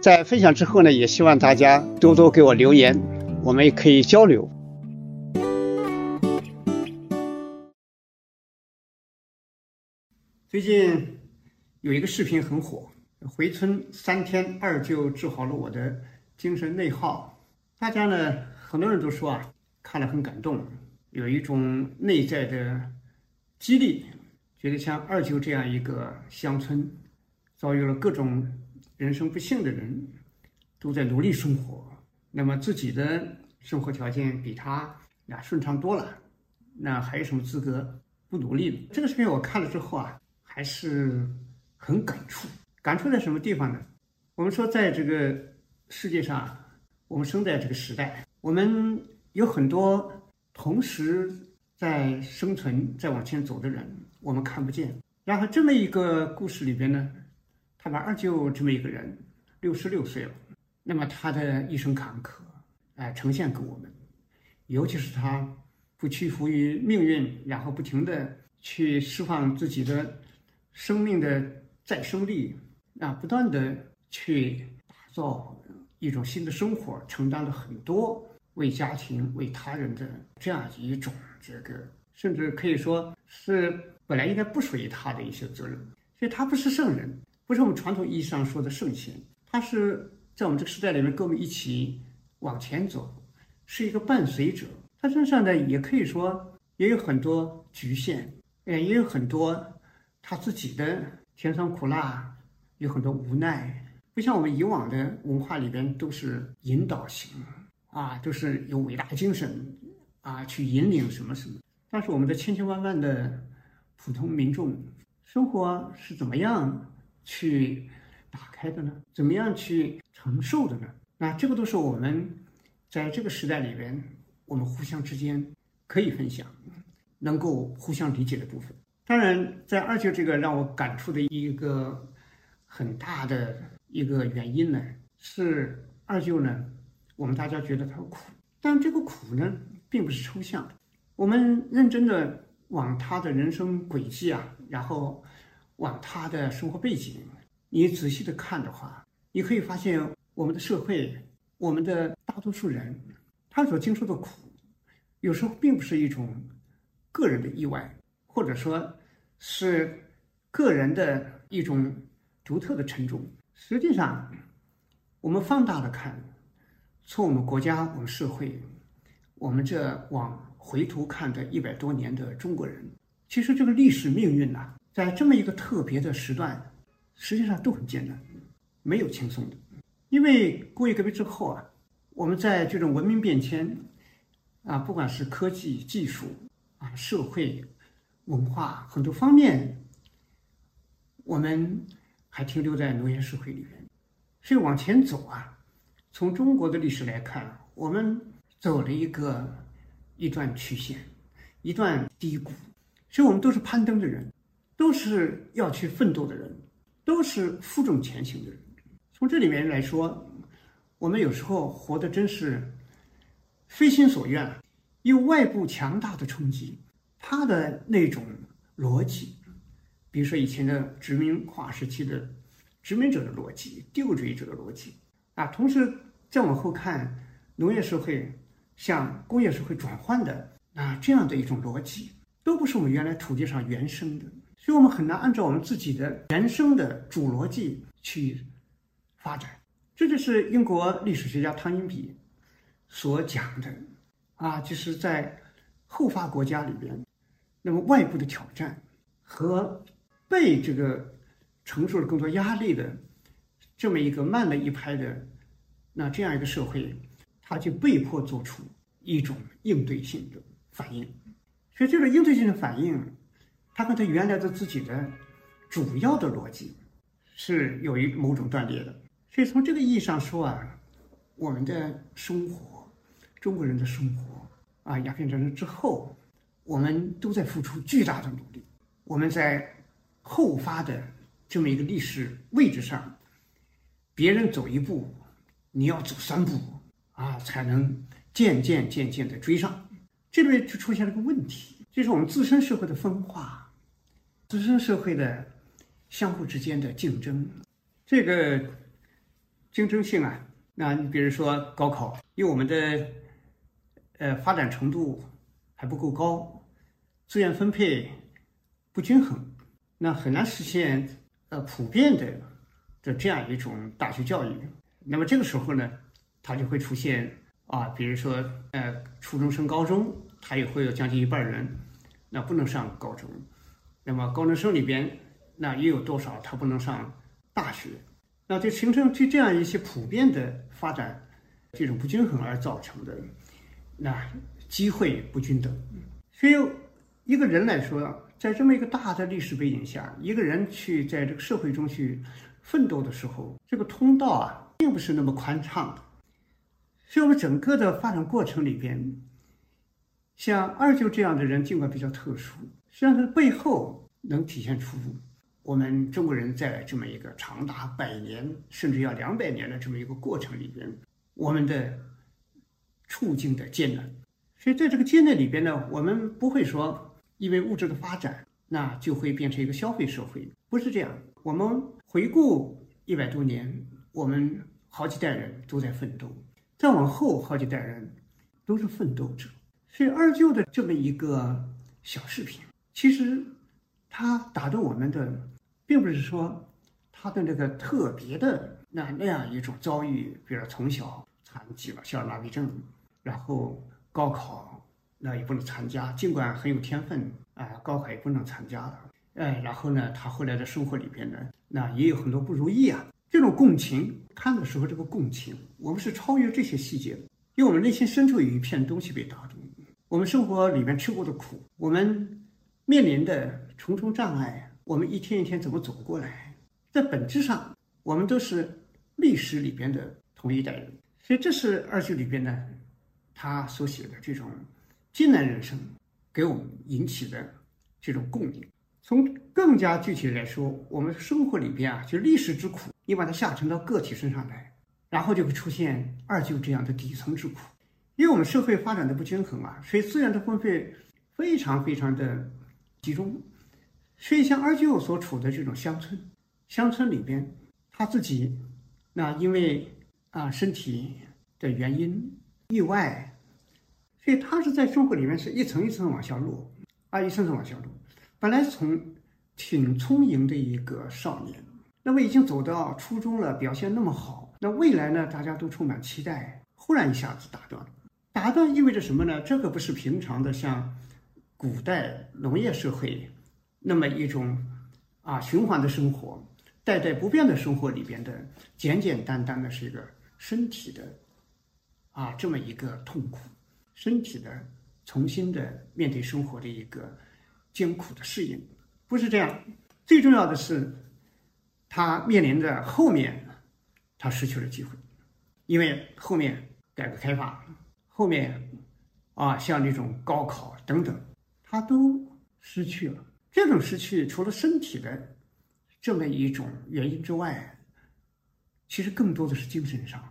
在分享之后呢，也希望大家多多给我留言，我们也可以交流。最近有一个视频很火，回村三天二舅治好了我的精神内耗。大家呢，很多人都说啊，看了很感动，有一种内在的激励，觉得像二舅这样一个乡村，遭遇了各种。人生不幸的人，都在努力生活。那么自己的生活条件比他呀顺畅多了，那还有什么资格不努力呢？这个视频我看了之后啊，还是很感触。感触在什么地方呢？我们说，在这个世界上，我们生在这个时代，我们有很多同时在生存、在往前走的人，我们看不见。然后这么一个故事里边呢？他把二舅这么一个人，六十六岁了，那么他的一生坎坷，哎，呈现给我们，尤其是他不屈服于命运，然后不停的去释放自己的生命的再生力，啊，不断的去打造一种新的生活，承担了很多为家庭、为他人的这样一种这个，甚至可以说是本来应该不属于他的一些责任，所以他不是圣人。不是我们传统意义上说的圣贤，他是在我们这个时代里面跟我们一起往前走，是一个伴随者。他身上呢，也可以说也有很多局限，哎，也有很多他自己的甜酸苦辣，有很多无奈。不像我们以往的文化里边都是引导型，啊，都是有伟大精神啊去引领什么什么。但是我们的千千万万的普通民众生活是怎么样？去打开的呢？怎么样去承受的呢？那这个都是我们在这个时代里边，我们互相之间可以分享，能够互相理解的部分。当然，在二舅这个让我感触的一个很大的一个原因呢，是二舅呢，我们大家觉得他苦，但这个苦呢，并不是抽象的。我们认真的往他的人生轨迹啊，然后。往他的生活背景，你仔细的看的话，你可以发现我们的社会，我们的大多数人，他所经受的苦，有时候并不是一种个人的意外，或者说，是个人的一种独特的沉重。实际上，我们放大的看，从我们国家、我们社会，我们这往回头看的一百多年的中国人，其实这个历史命运呐。在这么一个特别的时段，实际上都很艰难，没有轻松的。因为工业革命之后啊，我们在这种文明变迁啊，不管是科技技术啊、社会文化很多方面，我们还停留在农业社会里面。所以往前走啊，从中国的历史来看，我们走了一个一段曲线，一段低谷。所以我们都是攀登的人。都是要去奋斗的人，都是负重前行的人。从这里面来说，我们有时候活的真是非心所愿，有外部强大的冲击，他的那种逻辑，比如说以前的殖民化时期的殖民者的逻辑、帝国主义者的逻辑啊，同时再往后看农业社会向工业社会转换的啊这样的一种逻辑，都不是我们原来土地上原生的。所以我们很难按照我们自己的人生的主逻辑去发展，这就是英国历史学家汤因比所讲的啊，就是在后发国家里边，那么外部的挑战和被这个承受了更多压力的这么一个慢了一拍的那这样一个社会，他就被迫做出一种应对性的反应。所以这种应对性的反应，他跟他原来的自己的主要的逻辑是有一某种断裂的。所以从这个意义上说啊，我们的生活，中国人的生活啊，鸦片战争之后，我们都在付出巨大的努力。我们在后发的这么一个历史位置上，别人走一步，你要走三步啊，才能渐渐渐渐的追上。这里面就出现了个问题，就是我们自身社会的分化，自身社会的相互之间的竞争，这个竞争性啊，那你比如说高考，因为我们的呃发展程度还不够高，资源分配不均衡，那很难实现呃普遍的的这样一种大学教育。那么这个时候呢，它就会出现。啊，比如说，呃，初中升高中，他也会有将近一半人，那不能上高中。那么高中生里边，那也有多少他不能上大学？那就形成就这样一些普遍的发展这种不均衡而造成的，那机会不均等。所以一个人来说，在这么一个大的历史背景下，一个人去在这个社会中去奋斗的时候，这个通道啊，并不是那么宽敞的。所以，我们整个的发展过程里边，像二舅这样的人，尽管比较特殊，实际上它的背后能体现出我们中国人在这么一个长达百年甚至要两百年的这么一个过程里边，我们的处境的艰难。所以，在这个艰难里边呢，我们不会说因为物质的发展，那就会变成一个消费社会，不是这样。我们回顾一百多年，我们好几代人都在奋斗。再往后好几代人都是奋斗者，所以二舅的这么一个小视频，其实他打动我们的，并不是说他的那个特别的那那样一种遭遇，比如从小残疾了，小儿麻痹症，然后高考那也不能参加，尽管很有天分啊，高考也不能参加了，哎，然后呢，他后来的生活里边呢，那也有很多不如意啊。这种共情看的时候，这个共情，我们是超越这些细节，因为我们内心深处有一片东西被打动。我们生活里面吃过的苦，我们面临的重重障碍，我们一天一天怎么走过来，在本质上，我们都是历史里边的同一代人。所以，这是二舅里边呢，他所写的这种艰难人生，给我们引起的这种共鸣。从更加具体来说，我们生活里边啊，就历史之苦，你把它下沉到个体身上来，然后就会出现二舅这样的底层之苦。因为我们社会发展的不均衡啊，所以资源的分配非常非常的集中。所以像二舅所处的这种乡村，乡村里边他自己，那因为啊身体的原因意外，所以他是在生活里面是一层一层往下落，啊一层层往下落。本来从挺聪颖的一个少年，那么已经走到初中了，表现那么好，那未来呢？大家都充满期待。忽然一下子打断，打断意味着什么呢？这个不是平常的像古代农业社会那么一种啊循环的生活、代代不变的生活里边的简简单单的是一个身体的啊这么一个痛苦，身体的重新的面对生活的一个。艰苦的适应，不是这样。最重要的是，他面临着后面，他失去了机会，因为后面改革开放，后面啊，像这种高考等等，他都失去了。这种失去，除了身体的这么一种原因之外，其实更多的是精神上、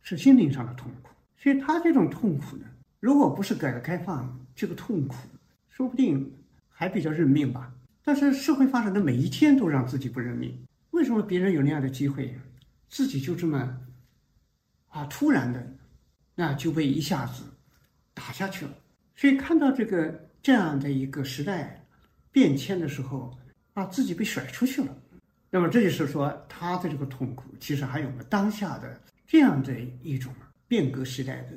是心灵上的痛苦。所以他这种痛苦呢，如果不是改革开放，这个痛苦说不定。还比较认命吧，但是社会发展的每一天都让自己不认命。为什么别人有那样的机会，自己就这么啊突然的，那就被一下子打下去了？所以看到这个这样的一个时代变迁的时候，啊，自己被甩出去了，那么这就是说，他的这个痛苦，其实还有我们当下的这样的一种变革时代的、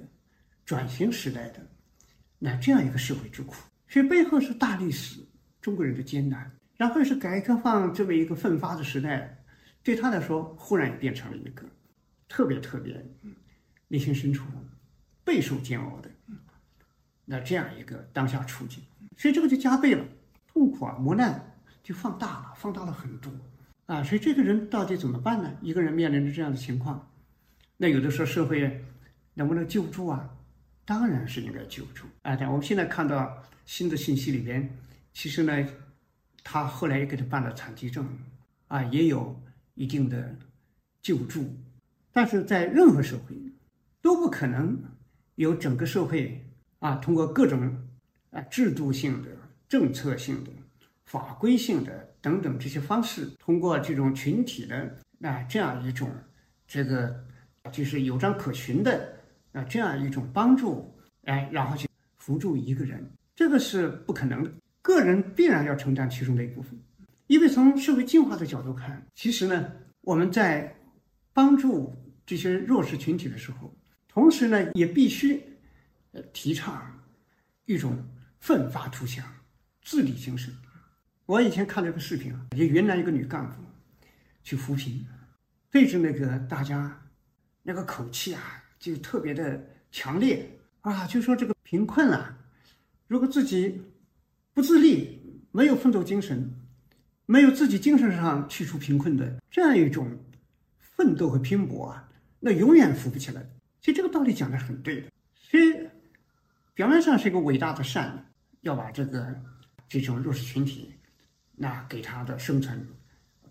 转型时代的那这样一个社会之苦。所以背后是大历史中国人的艰难，然后是改革开放这么一个奋发的时代，对他来说忽然也变成了一个特别特别内心深处备受煎熬的那这样一个当下处境。所以这个就加倍了痛苦啊，磨难就放大了，放大了很多啊。所以这个人到底怎么办呢？一个人面临着这样的情况，那有的时候社会能不能救助啊？当然是应该救助啊。但我们现在看到新的信息里边，其实呢，他后来也给他办了残疾证啊，也有一定的救助。但是在任何社会都不可能有整个社会啊，通过各种。啊，制度性的、政策性的、法规性的等等这些方式，通过这种群体的啊这样一种这个就是有章可循的啊这样一种帮助，哎，然后去扶助一个人，这个是不可能的。个人必然要承担其中的一部分，因为从社会进化的角度看，其实呢，我们在帮助这些弱势群体的时候，同时呢，也必须提倡一种。奋发图强，自立精神。我以前看了一个视频啊，就云南一个女干部去扶贫，对着那个大家，那个口气啊，就特别的强烈啊，就说这个贫困啊，如果自己不自立，没有奋斗精神，没有自己精神上去除贫困的这样一种奋斗和拼搏啊，那永远扶不起来。其实这个道理讲的很对的，所以表面上是一个伟大的善。要把这个这种弱势群体，那给他的生存，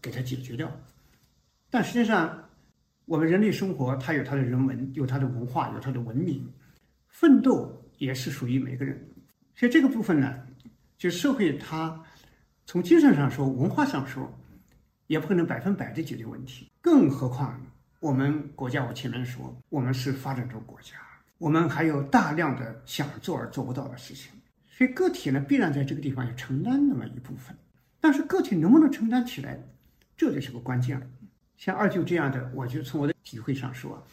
给他解决掉。但实际上，我们人类生活，它有它的人文，有它的文化，有它的文明，奋斗也是属于每个人。所以这个部分呢，就社会它从精神上说，文化上说，也不可能百分百的解决问题。更何况我们国家，我前面说，我们是发展中国家，我们还有大量的想做而做不到的事情。所以个体呢，必然在这个地方要承担那么一部分，但是个体能不能承担起来，这就是个关键了。像二舅这样的，我就从我的体会上说，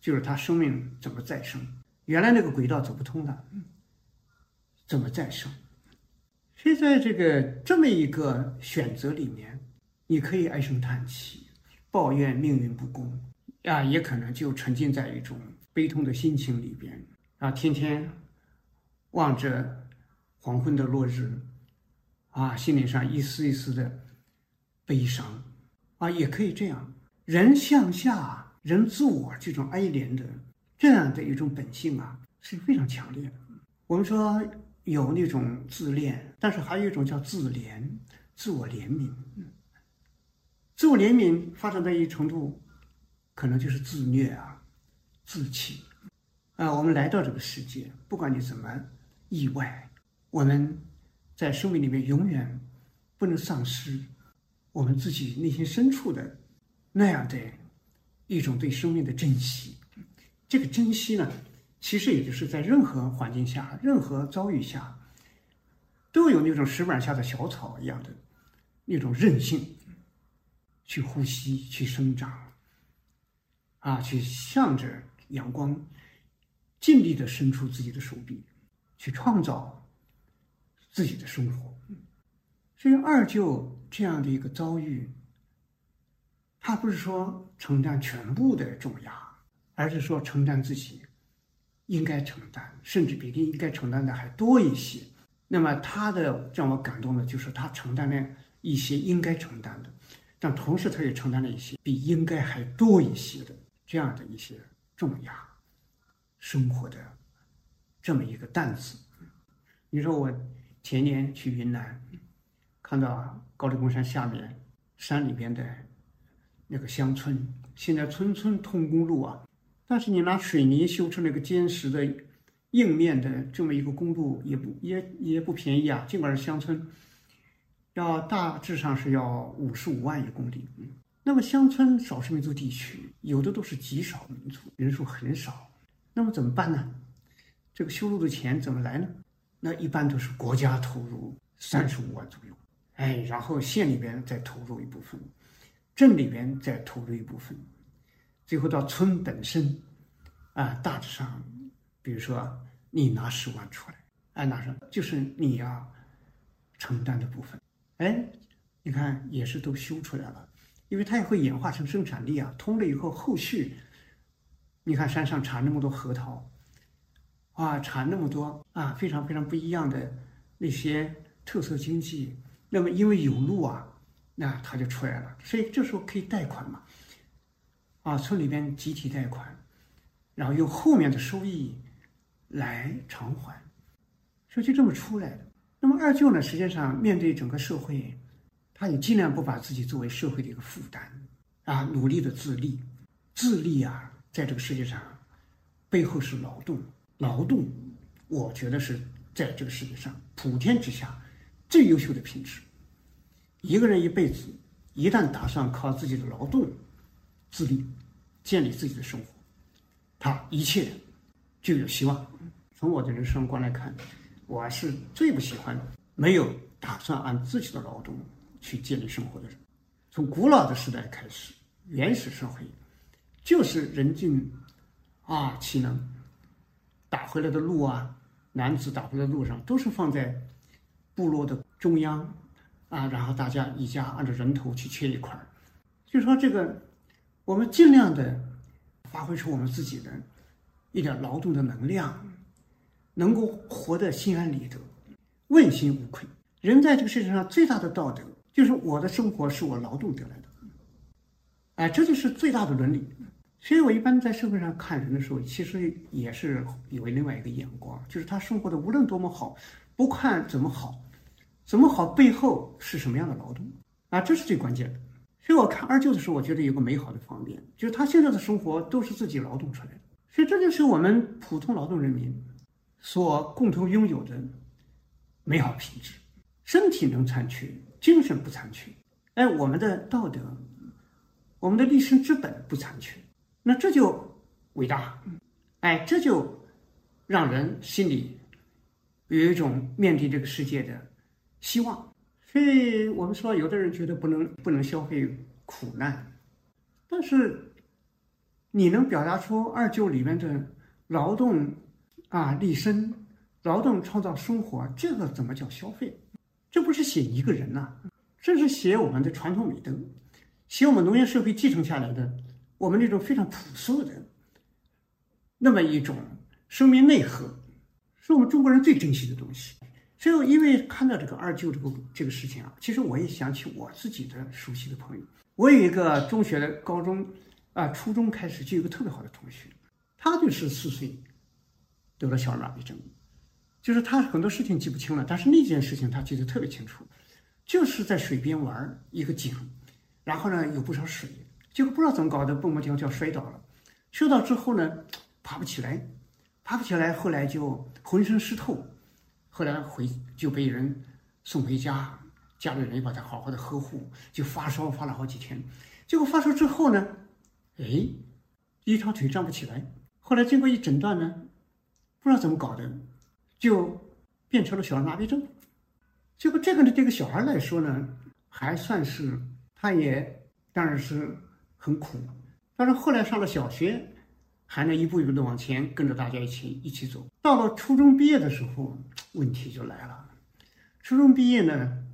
就是他生命怎么再生，原来那个轨道走不通了，怎么再生？所以在这个这么一个选择里面，你可以唉声叹气，抱怨命运不公，啊，也可能就沉浸在一种悲痛的心情里边，啊，天天望着。黄昏的落日，啊，心灵上一丝一丝的悲伤，啊，也可以这样。人向下，人自我这种哀怜的这样的一种本性啊，是非常强烈的。我们说有那种自恋，但是还有一种叫自怜，自我怜悯。自我怜悯发展到一定程度，可能就是自虐啊，自弃。啊，我们来到这个世界，不管你怎么意外。我们在生命里面永远不能丧失我们自己内心深处的那样的一种对生命的珍惜。这个珍惜呢，其实也就是在任何环境下、任何遭遇下，都有那种石板下的小草一样的那种韧性，去呼吸、去生长，啊，去向着阳光，尽力的伸出自己的手臂，去创造。自己的生活，所以二舅这样的一个遭遇，他不是说承担全部的重压，而是说承担自己应该承担，甚至比应该承担的还多一些。那么他的让我感动的就是他承担了一些应该承担的，但同时他也承担了一些比应该还多一些的这样的一些重压，生活的这么一个担子。你说我。前年去云南，看到高黎贡山下面山里边的那个乡村，现在村村通公路啊，但是你拿水泥修成那个坚实的硬面的这么一个公路，也不也也不便宜啊。尽管是乡村，要大致上是要五十五万一公里。那么乡村少数民族地区，有的都是极少民族，人数很少。那么怎么办呢？这个修路的钱怎么来呢？那一般都是国家投入三十五万左右，哎，然后县里边再投入一部分，镇里边再投入一部分，最后到村本身，啊，大致上，比如说你拿十万出来，哎，拿上就是你要承担的部分，哎，你看也是都修出来了，因为它也会演化成生产力啊，通了以后后续，你看山上产那么多核桃，啊，产那么多啊，非常非常不一样的那些特色经济，那么因为有路啊。那他就出来了，所以这时候可以贷款嘛，啊，村里边集体贷款，然后用后面的收益来偿还，所以就这么出来的。那么二舅呢，实际上面对整个社会，他也尽量不把自己作为社会的一个负担，啊，努力的自立，自立啊，在这个世界上，背后是劳动，劳动，我觉得是在这个世界上普天之下最优秀的品质。一个人一辈子，一旦打算靠自己的劳动自立，建立自己的生活，他一切就有希望。从我的人生观来看，我是最不喜欢没有打算按自己的劳动去建立生活的人。从古老的时代开始，原始社会就是人尽啊其能，打回来的路啊，男子打回来的路上都是放在部落的中央。啊，然后大家一家按照人头去切一块儿，就说这个，我们尽量的发挥出我们自己的一点劳动的能量，能够活得心安理得、问心无愧。人在这个世界上最大的道德，就是我的生活是我劳动得来的，哎，这就是最大的伦理。所以我一般在社会上看人的时候，其实也是有另外一个眼光，就是他生活的无论多么好，不看怎么好。怎么好？背后是什么样的劳动啊？这是最关键的。所以我看二舅的时候，我觉得有个美好的方面，就是他现在的生活都是自己劳动出来的。所以这就是我们普通劳动人民所共同拥有的美好品质：身体能残缺，精神不残缺。哎，我们的道德，我们的立身之本不残缺，那这就伟大。哎，这就让人心里有一种面对这个世界的。希望，所以我们说，有的人觉得不能不能消费苦难，但是你能表达出二舅里面的劳动啊立身，劳动创造生活，这个怎么叫消费？这不是写一个人呐，这是写我们的传统美德，写我们农业社会继承下来的我们那种非常朴素的那么一种生命内核，是我们中国人最珍惜的东西。所以，因为看到这个二舅这个这个事情啊，其实我也想起我自己的熟悉的朋友。我有一个中学的、高中啊、初中开始就有个特别好的同学，他就是四岁得了小儿麻痹症，就是他很多事情记不清了，但是那件事情他记得特别清楚，就是在水边玩一个井，然后呢有不少水，结果不知道怎么搞的，蹦蹦跳跳摔倒了，摔倒之后呢爬不起来，爬不起来，后来就浑身湿透。后来回就被人送回家，家里人把他好好的呵护，就发烧发了好几天。结果发烧之后呢，哎，一条腿站不起来。后来经过一诊断呢，不知道怎么搞的，就变成了小儿麻痹症。结果这个呢，这个小孩来说呢，还算是他也当然是很苦，但是后来上了小学。还能一步一步的往前，跟着大家一起一起走。到了初中毕业的时候，问题就来了。初中毕业呢，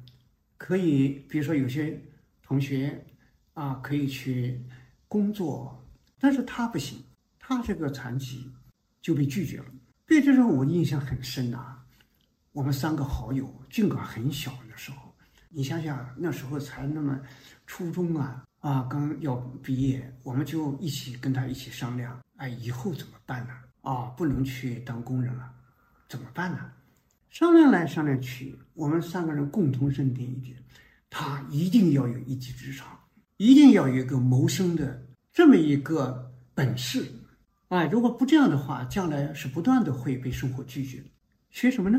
可以比如说有些同学啊，可以去工作，但是他不行，他这个残疾就被拒绝了。对这时候我印象很深呐。我们三个好友，尽管很小的时候，你想想那时候才那么初中啊啊，刚要毕业，我们就一起跟他一起商量。哎，以后怎么办呢？啊，不能去当工人了，怎么办呢？商量来商量去，我们三个人共同认定一点：他一定要有一技之长，一定要有一个谋生的这么一个本事。哎，如果不这样的话，将来是不断的会被生活拒绝。学什么呢？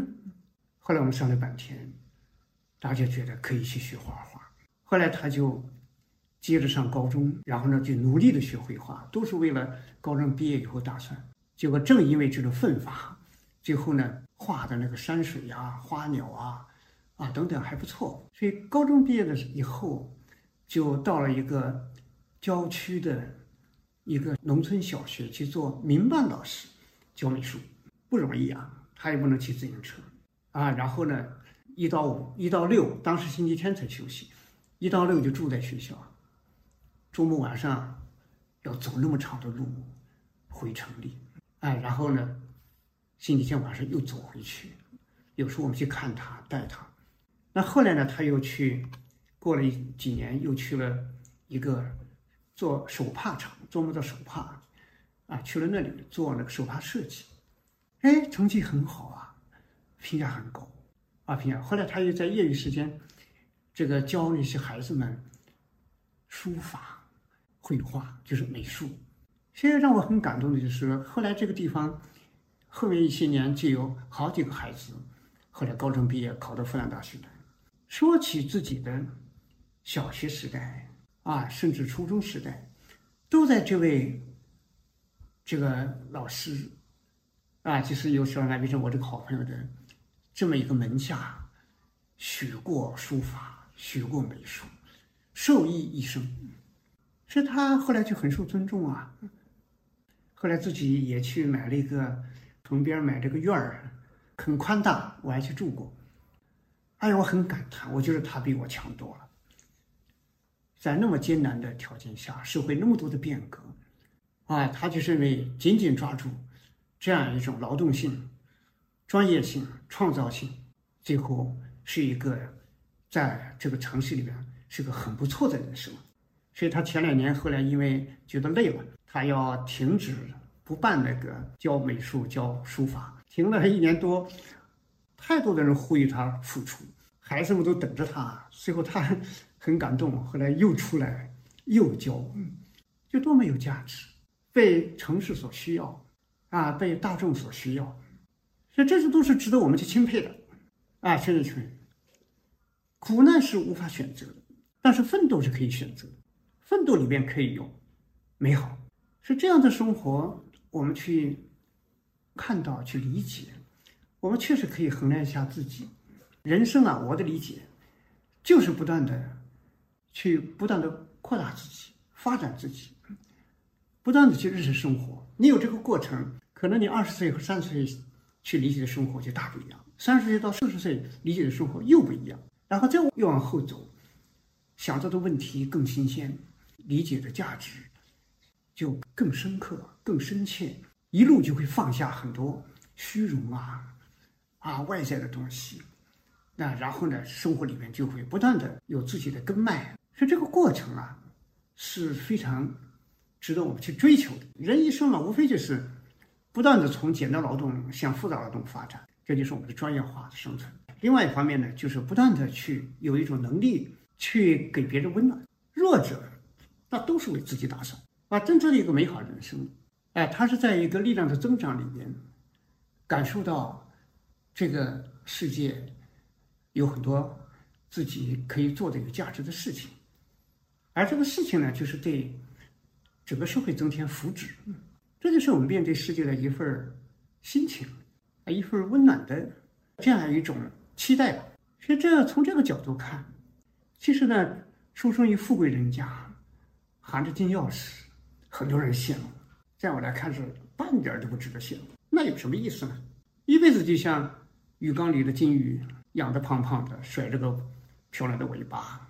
后来我们商量半天，大家觉得可以去学画画。后来他就。接着上高中，然后呢就努力的学绘画，都是为了高中毕业以后打算。结果正因为这个奋发，最后呢画的那个山水啊、花鸟啊、啊等等还不错。所以高中毕业的以后，就到了一个郊区的一个农村小学去做民办老师，教美术，不容易啊。他也不能骑自行车啊。然后呢，一到五、一到六，当时星期天才休息，一到六就住在学校，周末晚上要走那么长的路回城里，哎，然后呢，星期天晚上又走回去。有时候我们去看他，带他。那后来呢，他又去，过了几年，又去了一个做手帕厂，琢磨着手帕，啊，去了那里做那个手帕设计，哎，成绩很好啊，评价很高，啊，评价。后来他又在业余时间，这个教那些孩子们书法、绘画，就是美术。现在让我很感动的就是，后来这个地方，后面一些年就有好几个孩子。后来高中毕业，考到复旦大学来。说起自己的小学时代啊，甚至初中时代，都在这位这个老师啊，就是有小安为成我这个好朋友的这么一个门下学过书法，学过美术，受益一生。所以他后来就很受尊重啊。后来自己也去买了一个旁边买了个院儿。很宽大，我还去住过。哎呀，我很感叹，我觉得他比我强多了。在那么艰难的条件下，社会那么多的变革，啊，他就认为紧紧抓住这样一种劳动性、专业性、创造性，最后是一个在这个城市里边是个很不错的人生。所以他前两年后来因为觉得累了，他要停止不办那个教美术、教书法。停了一年多，太多的人呼吁他复出，孩子们都等着他。最后他很感动，后来又出来又教，就多么有价值，被城市所需要，啊，被大众所需要，所以这些都是值得我们去钦佩的，啊，真的是。苦难是无法选择的，但是奋斗是可以选择的，奋斗里面可以有美好，是这样的生活，我们去。看到去理解，我们确实可以衡量一下自己人生啊。我的理解就是不断的去不断的扩大自己，发展自己，不断的去认识生活。你有这个过程，可能你二十岁和三十岁去理解的生活就大不一样，三十岁到四十岁理解的生活又不一样。然后再越往后走，想到的问题更新鲜，理解的价值就更深刻、更深切。一路就会放下很多虚荣啊，啊外在的东西，那然后呢，生活里面就会不断的有自己的根脉，所以这个过程啊是非常值得我们去追求的。人一生嘛，无非就是不断的从简单劳动向复杂劳动发展，这就是我们的专业化的生存。另外一方面呢，就是不断的去有一种能力去给别人温暖，弱者那都是为自己打算，啊，真正的一个美好人生。哎，他是在一个力量的增长里面，感受到这个世界有很多自己可以做的有价值的事情，而这个事情呢，就是对整个社会增添福祉。这就是我们面对世界的一份心情，啊，一份温暖的这样一种期待吧。所以，这从这个角度看，其实呢，出生于富贵人家，含着金钥匙，很多人羡慕。在我来看是半点都不值得羡慕，那有什么意思呢？一辈子就像鱼缸里的金鱼，养得胖胖的，甩着个漂亮的尾巴，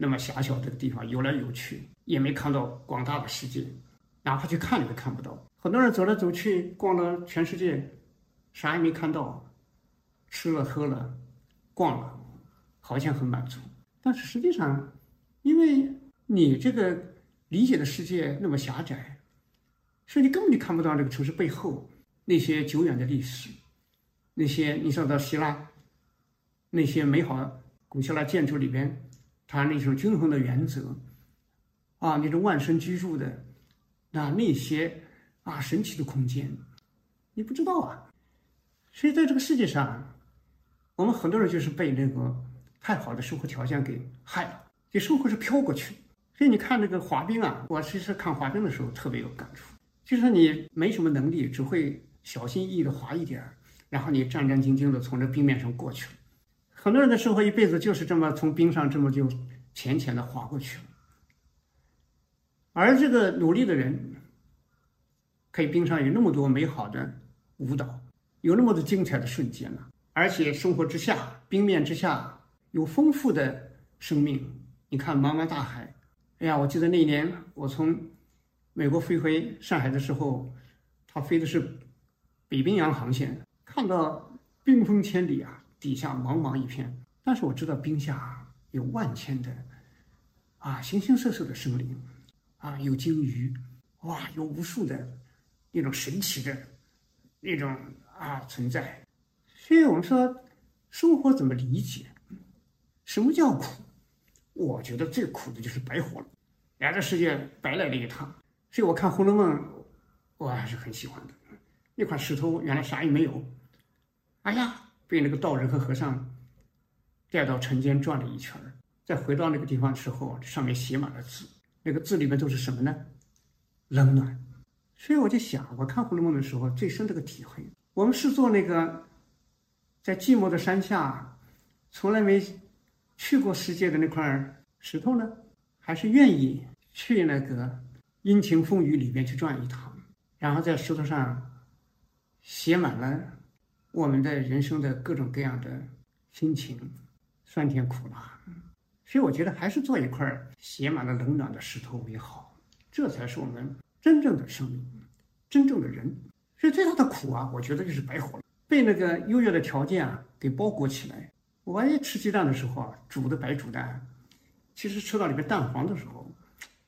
那么狭小的地方游来游去，也没看到广大的世界，哪怕去看也看不到。很多人走来走去，逛了全世界，啥也没看到，吃了喝了，逛了，好像很满足，但是实际上，因为你这个理解的世界那么狭窄。所以你根本就看不到这个城市背后那些久远的历史，那些你说到希腊，那些美好古希腊建筑里边，它那种均衡的原则，啊，那种万神居住的，啊，那些啊神奇的空间，你不知道啊。所以在这个世界上，我们很多人就是被那个太好的生活条件给害了，这生活是飘过去。所以你看那个滑冰啊，我其实看滑冰的时候特别有感触。就是你没什么能力，只会小心翼翼的滑一点，然后你战战兢兢的从这冰面上过去了。很多人的生活一辈子就是这么从冰上这么就浅浅的滑过去了。而这个努力的人，可以冰上有那么多美好的舞蹈，有那么多精彩的瞬间呢。而且生活之下，冰面之下有丰富的生命。你看茫茫大海，哎呀，我记得那一年我从美国飞回上海的时候，他飞的是北冰洋航线，看到冰封千里啊，底下茫茫一片。但是我知道冰下有万千的啊形形色色的生灵，啊有鲸鱼，哇，有无数的那种神奇的那种啊存在。所以我们说，生活怎么理解？什么叫苦？我觉得最苦的就是白活了，来这世界白来了一趟。所以我看《红楼梦》，我还是很喜欢的。那块石头原来啥也没有，哎呀，被那个道人和和尚带到城间转了一圈儿，再回到那个地方之后，上面写满了字，那个字里面都是什么呢？冷暖。所以我就想，我看《红楼梦》的时候，最深这个体会：我们是做那个在寂寞的山下，从来没。去过世界的那块石头呢，还是愿意去那个阴晴风雨里边去转一趟，然后在石头上写满了我们的人生的各种各样的心情，酸甜苦辣。所以我觉得还是做一块写满了冷暖的石头为好，这才是我们真正的生命，真正的人。所以最大的苦啊，我觉得就是白活了，被那个优越的条件啊给包裹起来。我万一吃鸡蛋的时候啊，煮的白煮蛋，其实吃到里面蛋黄的时候，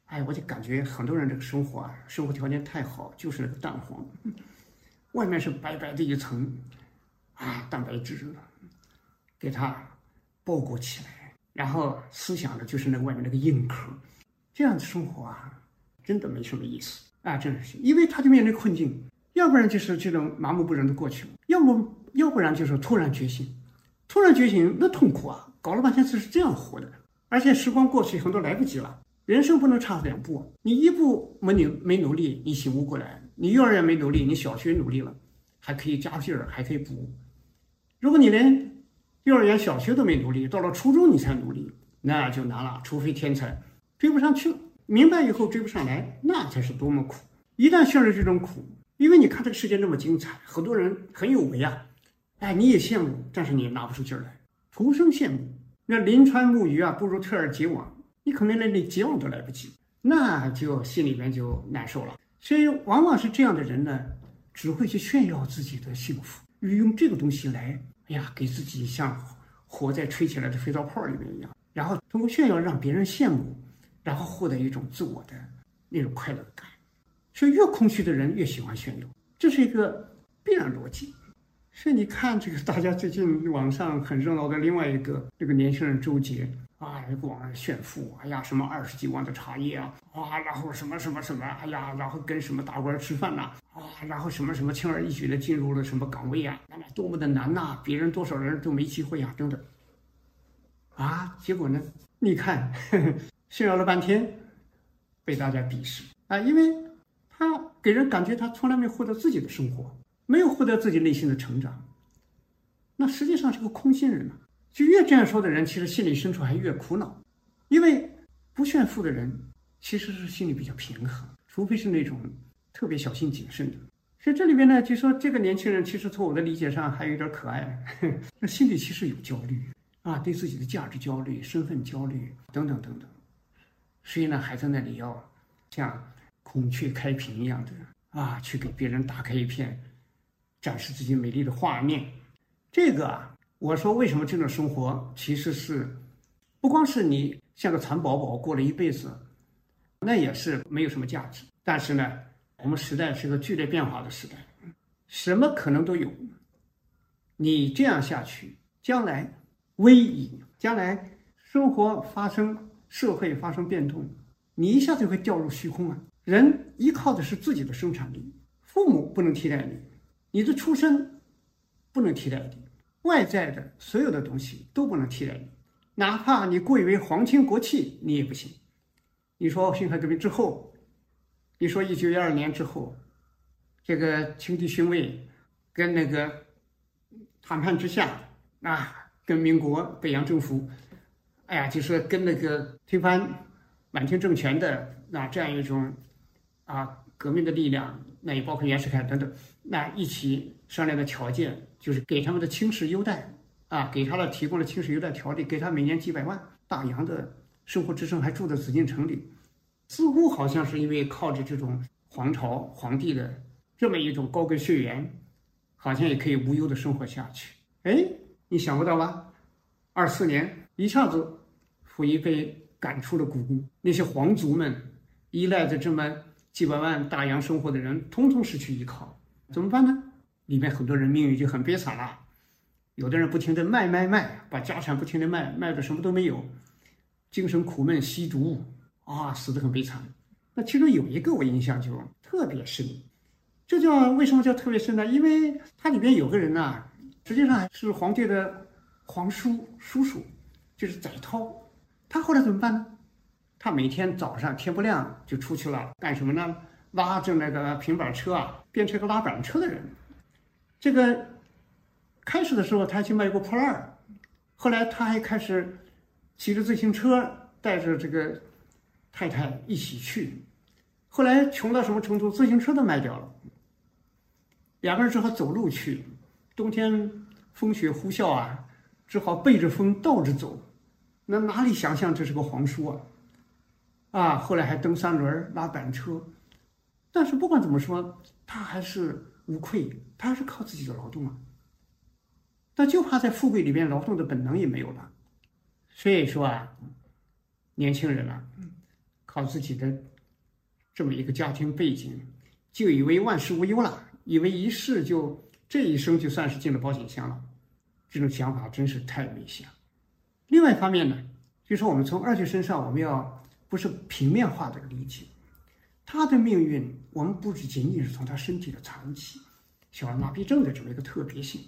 哎，我就感觉很多人这个生活啊，生活条件太好，就是那个蛋黄，外面是白白的一层啊蛋白质，给它包裹起来，然后思想呢就是那外面那个硬壳，这样的生活啊，真的没什么意思啊，真的是，因为他就面临困境，要不然就是这种麻木不仁的过去了，要么要不然就是突然觉醒。突然觉醒，那痛苦啊！搞了半天是是这样活的，而且时光过去，很多来不及了。人生不能差两步，你一步没努没努力，你醒悟过来；你幼儿园没努力，你小学努力了，还可以加劲儿，还可以补。如果你连幼儿园、小学都没努力，到了初中你才努力，那就难了。除非天才追不上去了，明白以后追不上来，那才是多么苦！一旦陷入这种苦，因为你看这个世界那么精彩，很多人很有为啊。哎，你也羡慕，但是你也拿不出劲儿来，徒生羡慕。那临川木鱼啊，不如退而结网。你可能连那结网都来不及，那就心里面就难受了。所以，往往是这样的人呢，只会去炫耀自己的幸福，用这个东西来，呀，给自己像活在吹起来的肥皂泡里面一样，然后通过炫耀让别人羡慕，然后获得一种自我的那种快乐感。所以，越空虚的人越喜欢炫耀，这是一个必然逻辑。所以你看，这个大家最近网上很热闹的另外一个这个年轻人周杰啊，网上炫富，哎呀，什么二十几万的茶叶啊，哇，然后什么什么什么，哎呀，然后跟什么大官吃饭呐，啊，然后什么什么轻而易举的进入了什么岗位啊，那么多么的难呐，别人多少人都没机会啊，等等，啊，结果呢，你看炫耀了半天，被大家鄙视。啊，因为他给人感觉他从来没获得自己的生活。没有获得自己内心的成长，那实际上是个空心人呢。就越这样说的人，其实心里深处还越苦恼，因为不炫富的人其实是心里比较平衡，除非是那种特别小心谨慎的。所以这里边呢，就说这个年轻人其实从我的理解上还有点可爱，那心里其实有焦虑啊，对自己的价值焦虑、身份焦虑等等等等，所以呢，还在那里要像孔雀开屏一样的啊，去给别人打开一片。展示自己美丽的画面，这个啊，我说为什么这种生活其实是，不光是你像个蚕宝宝过了一辈子，那也是没有什么价值。但是呢，我们时代是个剧烈变化的时代，什么可能都有。你这样下去，将来危矣，将来生活发生、社会发生变动，你一下子就会掉入虚空啊！人依靠的是自己的生产力，父母不能替代你。你的出身不能替代你，外在的所有的东西都不能替代你，哪怕你贵为皇亲国戚，你也不行。你说辛亥革命之后，你说一九一二年之后，这个清帝逊位跟那个谈判之下啊，跟民国北洋政府，哎呀，就是跟那个推翻满清政权的那这样一种啊革命的力量，那也包括袁世凯等等，那一起商量的条件就是给他们的轻视优待啊，给他了提供了轻视优待条例，给他每年几百万，大洋的生活支撑，还住在紫禁城里，似乎好像是因为靠着这种皇朝皇帝的这么一种高贵血缘，好像也可以无忧的生活下去。哎，你想不到吧？二四年一下子，溥仪被赶出了故宫，那些皇族们依赖着这么几百万大洋生活的人，通通失去依靠，怎么办呢？里面很多人命运就很悲惨了，有的人不停的卖卖卖，把家产不停的卖，卖的什么都没有，精神苦闷，吸毒啊，死的很悲惨。那其中有一个我印象就特别深，这叫为什么叫特别深呢？因为它里边有个人呐，实际上是皇帝的。皇叔叔叔就是载涛，他后来怎么办呢？他每天早上天不亮就出去了，干什么呢？拉着那个平板车啊，变成一个拉板车的人。这个开始的时候他去卖过破烂儿，后来他还开始骑着自行车带着这个太太一起去。后来穷到什么程度？自行车都卖掉了，两个人只好走路去。冬天风雪呼啸啊。只好背着风倒着走，那哪里想象这是个皇叔啊？啊，后来还蹬三轮拉板车，但是不管怎么说，他还是无愧，他还是靠自己的劳动啊。但就怕在富贵里边劳动的本能也没有了，所以说啊，年轻人啊，靠自己的这么一个家庭背景，就以为万事无忧了，以为一世就这一生就算是进了保险箱了。这种想法真是太危险。另外一方面呢，就是我们从二舅身上，我们要不是平面化的理解他的命运，我们不只仅仅是从他身体的残疾、小儿麻痹症的这么一个特别性，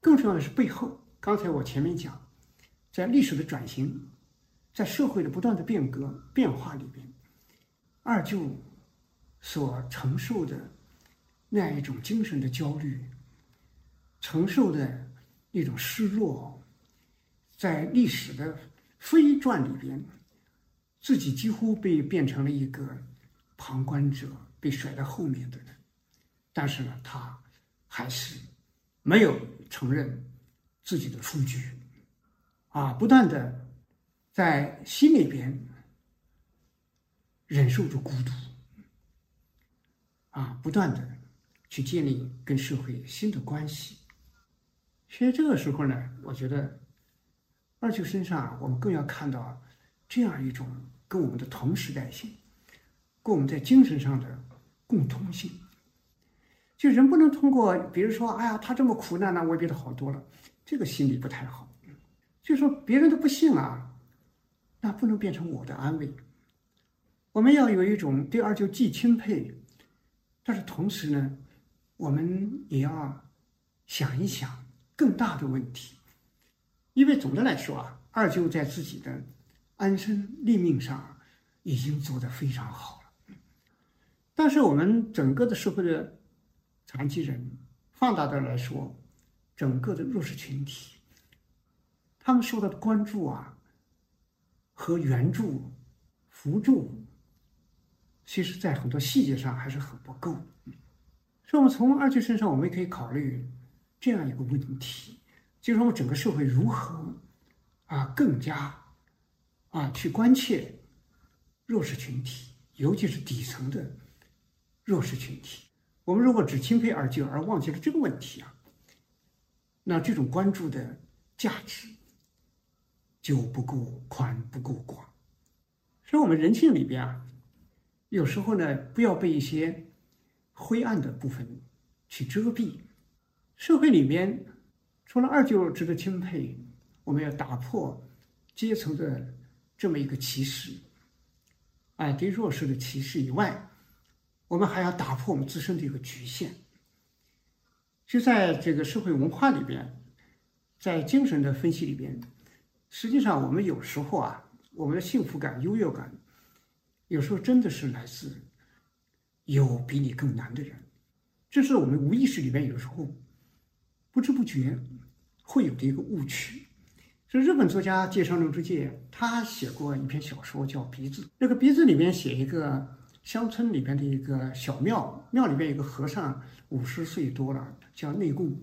更重要的是背后。刚才我前面讲，在历史的转型，在社会的不断的变革变化里边，二舅所承受的那样一种精神的焦虑，承受的。那种失落，在历史的飞转里边，自己几乎被变成了一个旁观者，被甩在后面的人。但是呢，他还是没有承认自己的出局，啊，不断的在心里边忍受着孤独，啊，不断的去建立跟社会新的关系。所以这个时候呢，我觉得二舅身上，我们更要看到这样一种跟我们的同时代性，跟我们在精神上的共通性。就人不能通过，比如说，哎呀，他这么苦难，那我也比他好多了，这个心理不太好。就说别人都不幸啊，那不能变成我的安慰。我们要有一种对二舅既钦佩，但是同时呢，我们也要想一想。更大的问题，因为总的来说啊，二舅在自己的安身立命上已经做得非常好。但是我们整个的社会的残疾人，放大的来说，整个的弱势群体，他们受到的关注啊和援助、扶助，其实在很多细节上还是很不够。所以，我们从二舅身上，我们也可以考虑。这样一个问题，就是我们，整个社会如何啊更加啊去关切弱势群体，尤其是底层的弱势群体。我们如果只钦佩二舅而忘记了这个问题啊，那这种关注的价值就不够宽不够广。所以，我们人性里边啊，有时候呢，不要被一些灰暗的部分去遮蔽。社会里面，除了二舅值得钦佩，我们要打破阶层的这么一个歧视，哎，对弱势的歧视以外，我们还要打破我们自身的一个局限。就在这个社会文化里边，在精神的分析里边，实际上我们有时候啊，我们的幸福感、优越感，有时候真的是来自有比你更难的人，这是我们无意识里边有时候。不知不觉会有的一个误区，是日本作家芥川龙之介，他写过一篇小说叫《鼻子》。那个《鼻子》里面写一个乡村里边的一个小庙，庙里边有个和尚，五十岁多了，叫内供。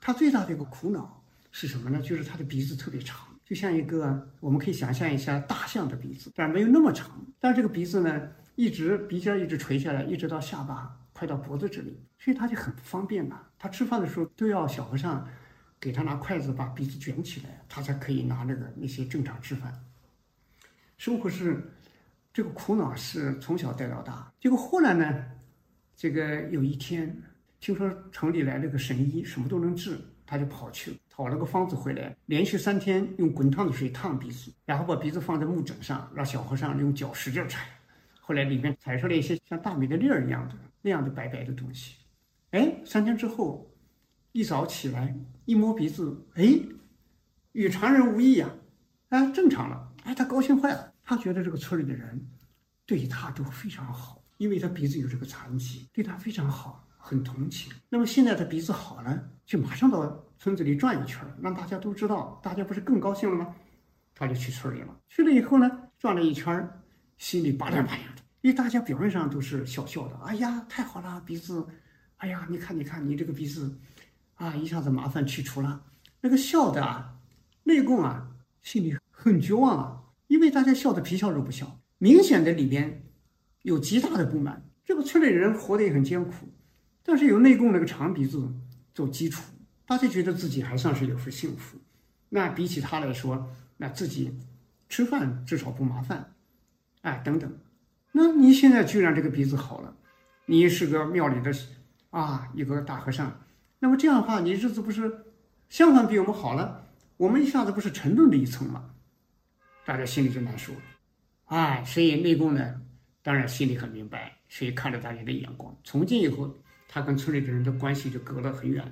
他最大的一个苦恼是什么呢？就是他的鼻子特别长，就像一个我们可以想象一下大象的鼻子，但没有那么长。但这个鼻子呢，一直鼻尖一直垂下来，一直到下巴，快到脖子这里，所以他就很不方便了。他吃饭的时候都要小和尚。给他拿筷子把鼻子卷起来，他才可以拿那个那些正常吃饭。生活是这个苦恼是从小带到大。结果后来呢，这个有一天听说城里来了个神医，什么都能治，他就跑去讨了个方子回来，连续三天用滚烫的水烫鼻子，然后把鼻子放在木枕上，让小和尚用脚使劲踩，后来里面踩出来一些像大米的粒儿一样的那样的白白的东西。哎，三天之后。一早起来一摸鼻子，哎，与常人无异呀，哎，正常了，哎，他高兴坏了，他觉得这个村里的人对他都非常好，因为他鼻子有这个残疾，对他非常好，很同情。那么现在他鼻子好了，就马上到村子里转一圈，让大家都知道，大家不是更高兴了吗？他就去村里了，去了以后呢，转了一圈，心里拔凉拔凉的，因为大家表面上都是笑笑的，哎呀，太好了，鼻子，哎呀，你看，你看，你这个鼻子。啊！一下子麻烦去除了，那个笑的啊，内供啊，心里很绝望啊，因为大家笑得皮笑肉不笑，明显的里边有极大的不满。这个村里人活得也很艰苦，但是有内供那个长鼻子做基础，大家觉得自己还算是有份幸福。那比起他来说，那自己吃饭至少不麻烦，哎，等等。那你现在居然这个鼻子好了，你是个庙里的啊一个大和尚。那么这样的话，你日子不是相反比我们好了？我们一下子不是沉沦了一层吗？大家心里就难受了，哎，所以内供呢，当然心里很明白，所以看着大家的眼光。从今以后，他跟村里的人的关系就隔了很远，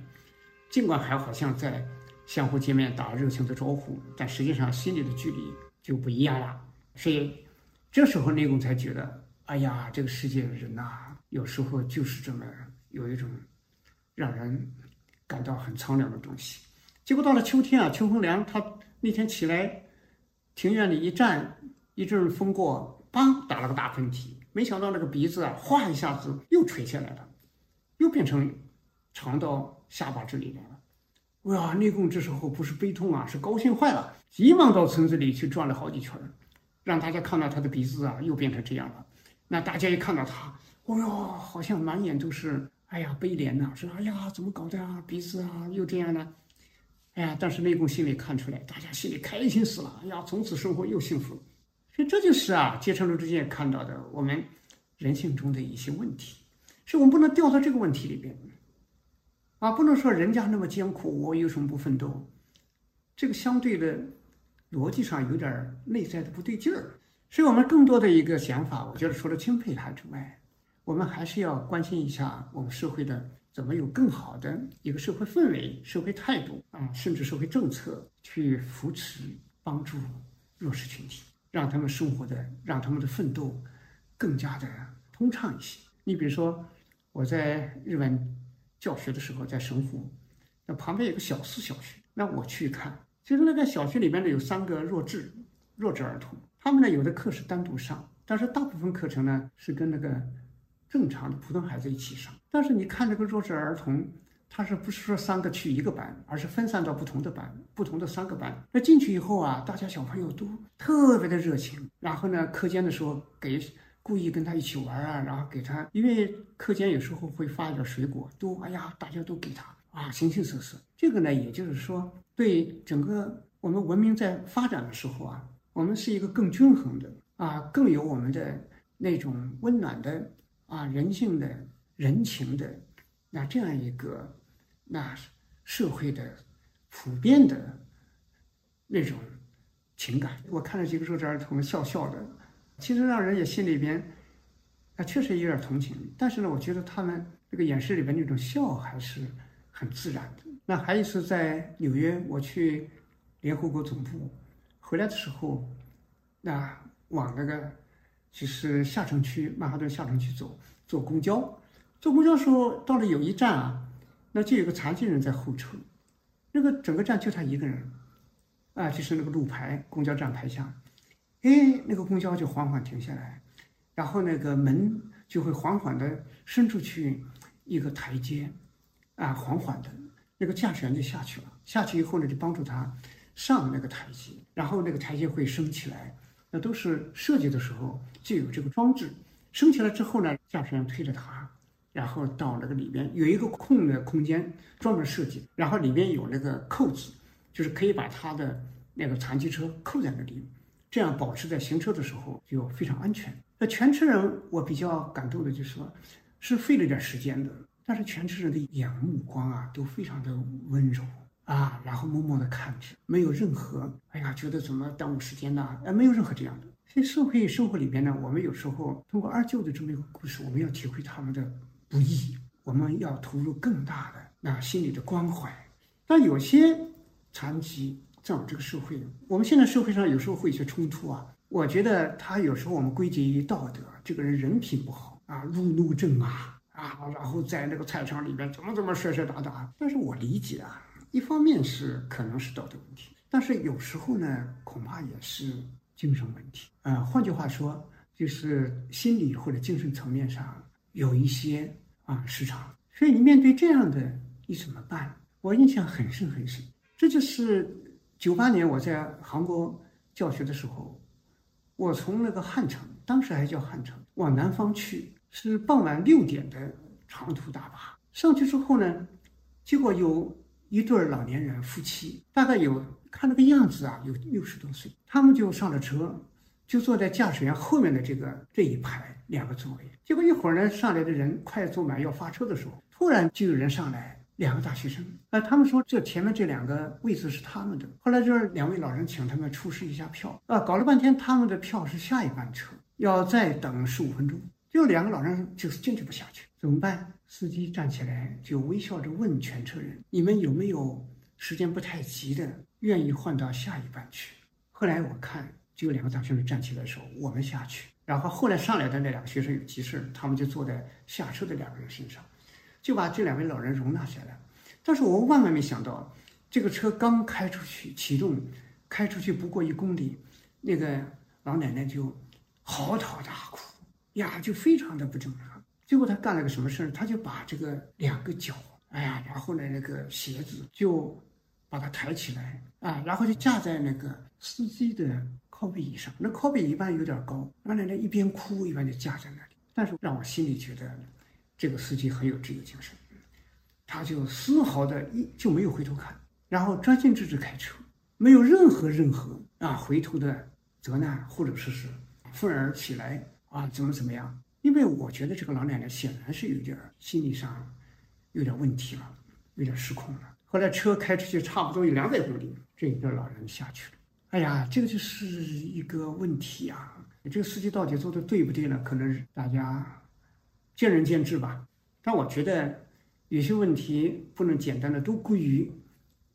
尽管还好像在相互见面打热情的招呼，但实际上心里的距离就不一样了。所以这时候内供才觉得，哎呀，这个世界的人呐，有时候就是这么有一种让人。感到很苍凉的东西，结果到了秋天啊，秋风凉，他那天起来，庭院里一站，一阵风过，梆打了个大喷嚏，没想到那个鼻子啊，哗一下子又垂下来了，又变成长到下巴这里来了。哇，内供这时候不是悲痛啊，是高兴坏了，急忙到村子里去转了好几圈，让大家看到他的鼻子啊，又变成这样了。那大家一看到他，哦哟，好像满眼都是。哎呀，悲怜呐！说，哎呀，怎么搞的啊？鼻子啊，又这样呢？哎呀，但是内功心里看出来，大家心里开心死了。哎呀，从此生活又幸福了。所以这就是啊，阶层之间看到的我们人性中的一些问题，所以我们不能掉到这个问题里边啊，不能说人家那么艰苦，我有什么不奋斗？这个相对的逻辑上有点内在的不对劲儿。所以我们更多的一个想法，我觉得除了钦佩他之外。我们还是要关心一下我们社会的怎么有更好的一个社会氛围、社会态度啊，甚至社会政策去扶持、帮助弱势群体，让他们生活的、让他们的奋斗更加的通畅一些。你比如说，我在日本教学的时候，在神户，那旁边有个小四小学，那我去看，其实那个小学里边呢有三个弱智弱智儿童，他们呢有的课是单独上，但是大部分课程呢是跟那个。正常的普通孩子一起上，但是你看这个弱智儿童，他是不是说三个去一个班，而是分散到不同的班，不同的三个班。那进去以后啊，大家小朋友都特别的热情，然后呢，课间的时候给故意跟他一起玩啊，然后给他，因为课间有时候会发一点水果，都哎呀，大家都给他啊，形形色色。这个呢，也就是说，对整个我们文明在发展的时候啊，我们是一个更均衡的啊，更有我们的那种温暖的。啊，人性的、人情的，那这样一个，那社会的普遍的那种情感，我看了几个弱智儿童笑笑的，其实让人也心里边，啊，确实有点同情。但是呢，我觉得他们这个演示里边那种笑还是很自然的。那还有一次在纽约，我去联合国总部，回来的时候，那往那个。就是下城区曼哈顿下城区走坐公交，坐公交时候到了有一站啊，那就有个残疾人在候车，那个整个站就他一个人，啊，就是那个路牌，公交站牌下，哎，那个公交就缓缓停下来，然后那个门就会缓缓的伸出去一个台阶，啊，缓缓的，那个驾驶员就下去了。下去以后呢，就帮助他上那个台阶，然后那个台阶会升起来，那都是设计的时候就有这个装置。升起来之后呢，驾驶员推着它，然后到那个里边有一个空的空间，专门设计，然后里边有那个扣子，就是可以把他的那个残疾车扣在那里，这样保持在行车的时候就非常安全。那全车人我比较感动的就是说，是费了点时间的，但是全车人的眼目光啊都非常的温柔啊，然后默默的看着，没有任何哎呀觉得怎么耽误时间呐，哎没有任何这样的。所以社会生活里边呢，我们有时候通过二舅的这么一个故事，我们要体会他们的不易，我们要投入更大的那心理的关怀。但有些残疾在我们这个社会，我们现在社会上有时候会有些冲突啊。我觉得他有时候我们归结于道德，这个人人品不好啊，路怒症啊啊，然后在那个菜场里边怎么怎么摔摔打打。但是我理解啊，一方面是可能是道德问题，但是有时候呢，恐怕也是。精神问题啊，换句话说，就是心理或者精神层面上有一些啊失常。所以你面对这样的，你怎么办？我印象很深很深。这就是九八年我在韩国教学的时候，我从那个汉城，当时还叫汉城，往南方去，是傍晚六点的长途大巴。上去之后呢，结果有一对老年人夫妻，大概有。看那个样子啊，有六十多岁，他们就上了车，就坐在驾驶员后面的这个这一排两个座位。结果一会儿呢，上来的人快坐满要发车的时候，突然就有人上来，两个大学生。呃，他们说这前面这两个位置是他们的。后来就是两位老人请他们出示一下票。啊，搞了半天，他们的票是下一班车，要再等十五分钟。就两个老人就是坚持不下去，怎么办？司机站起来就微笑着问全车人：“你们有没有时间不太急的？”愿意换到下一班去。后来我看，就有两个大学生站起来说：“我们下去。”然后后来上来的那两个学生有急事，他们就坐在下车的两个人身上，就把这两位老人容纳下来。但是我万万没想到，这个车刚开出去启动，开出去不过一公里，那个老奶奶就嚎啕大哭呀，就非常的不正常。结果他干了个什么事儿？他就把这个两个脚，哎呀，然后呢那个鞋子就。把它抬起来啊，然后就架在那个司机的靠背椅上。那靠背一般有点高，老奶奶一边哭一边就架在那里。但是让我心里觉得，这个司机很有职业精神，他就丝毫的一就没有回头看，然后专心致志开车，没有任何任何啊回头的责难，或者说是愤而起来啊怎么怎么样？因为我觉得这个老奶奶显然是有点心理上有点问题了，有点失控了。后来车开出去差不多有两百公里，这一个老人下去了。哎呀，这个就是一个问题啊！这个司机到底做的对不对呢？可能是大家见仁见智吧。但我觉得有些问题不能简单的都归于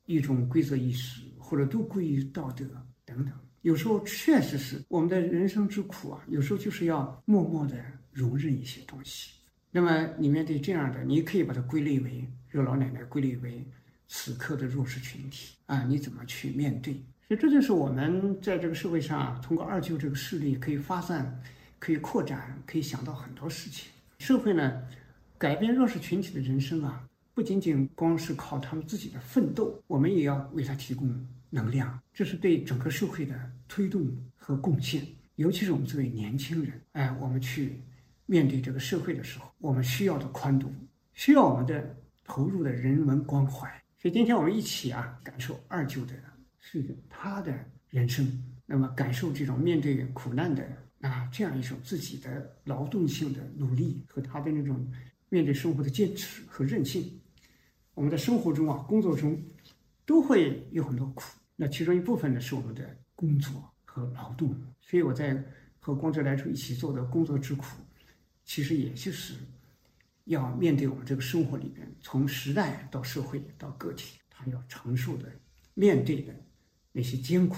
一种规则意识，或者都归于道德等等。有时候确实是我们的人生之苦啊，有时候就是要默默的容忍一些东西。那么你面对这样的，你可以把它归类为这个老奶奶，归类为。此刻的弱势群体啊，你怎么去面对？所以这就是我们在这个社会上啊，通过二舅这个事例可以发散、可以扩展、可以想到很多事情。社会呢，改变弱势群体的人生啊，不仅仅光是靠他们自己的奋斗，我们也要为他提供能量，这是对整个社会的推动和贡献。尤其是我们作为年轻人，哎，我们去面对这个社会的时候，我们需要的宽度，需要我们的投入的人文关怀。所以今天我们一起啊，感受二舅的是他的人生，那么感受这种面对苦难的啊这样一种自己的劳动性的努力和他的那种面对生活的坚持和韧性。我们的生活中啊，工作中都会有很多苦，那其中一部分呢是我们的工作和劳动。所以我在和光哲来处一起做的工作之苦，其实也就是。要面对我们这个生活里边，从时代到社会到个体，他要承受的、面对的那些艰苦，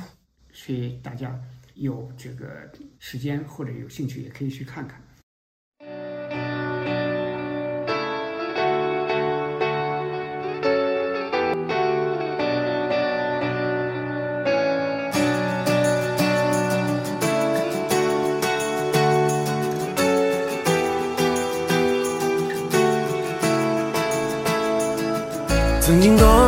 所以大家有这个时间或者有兴趣，也可以去看看。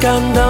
感到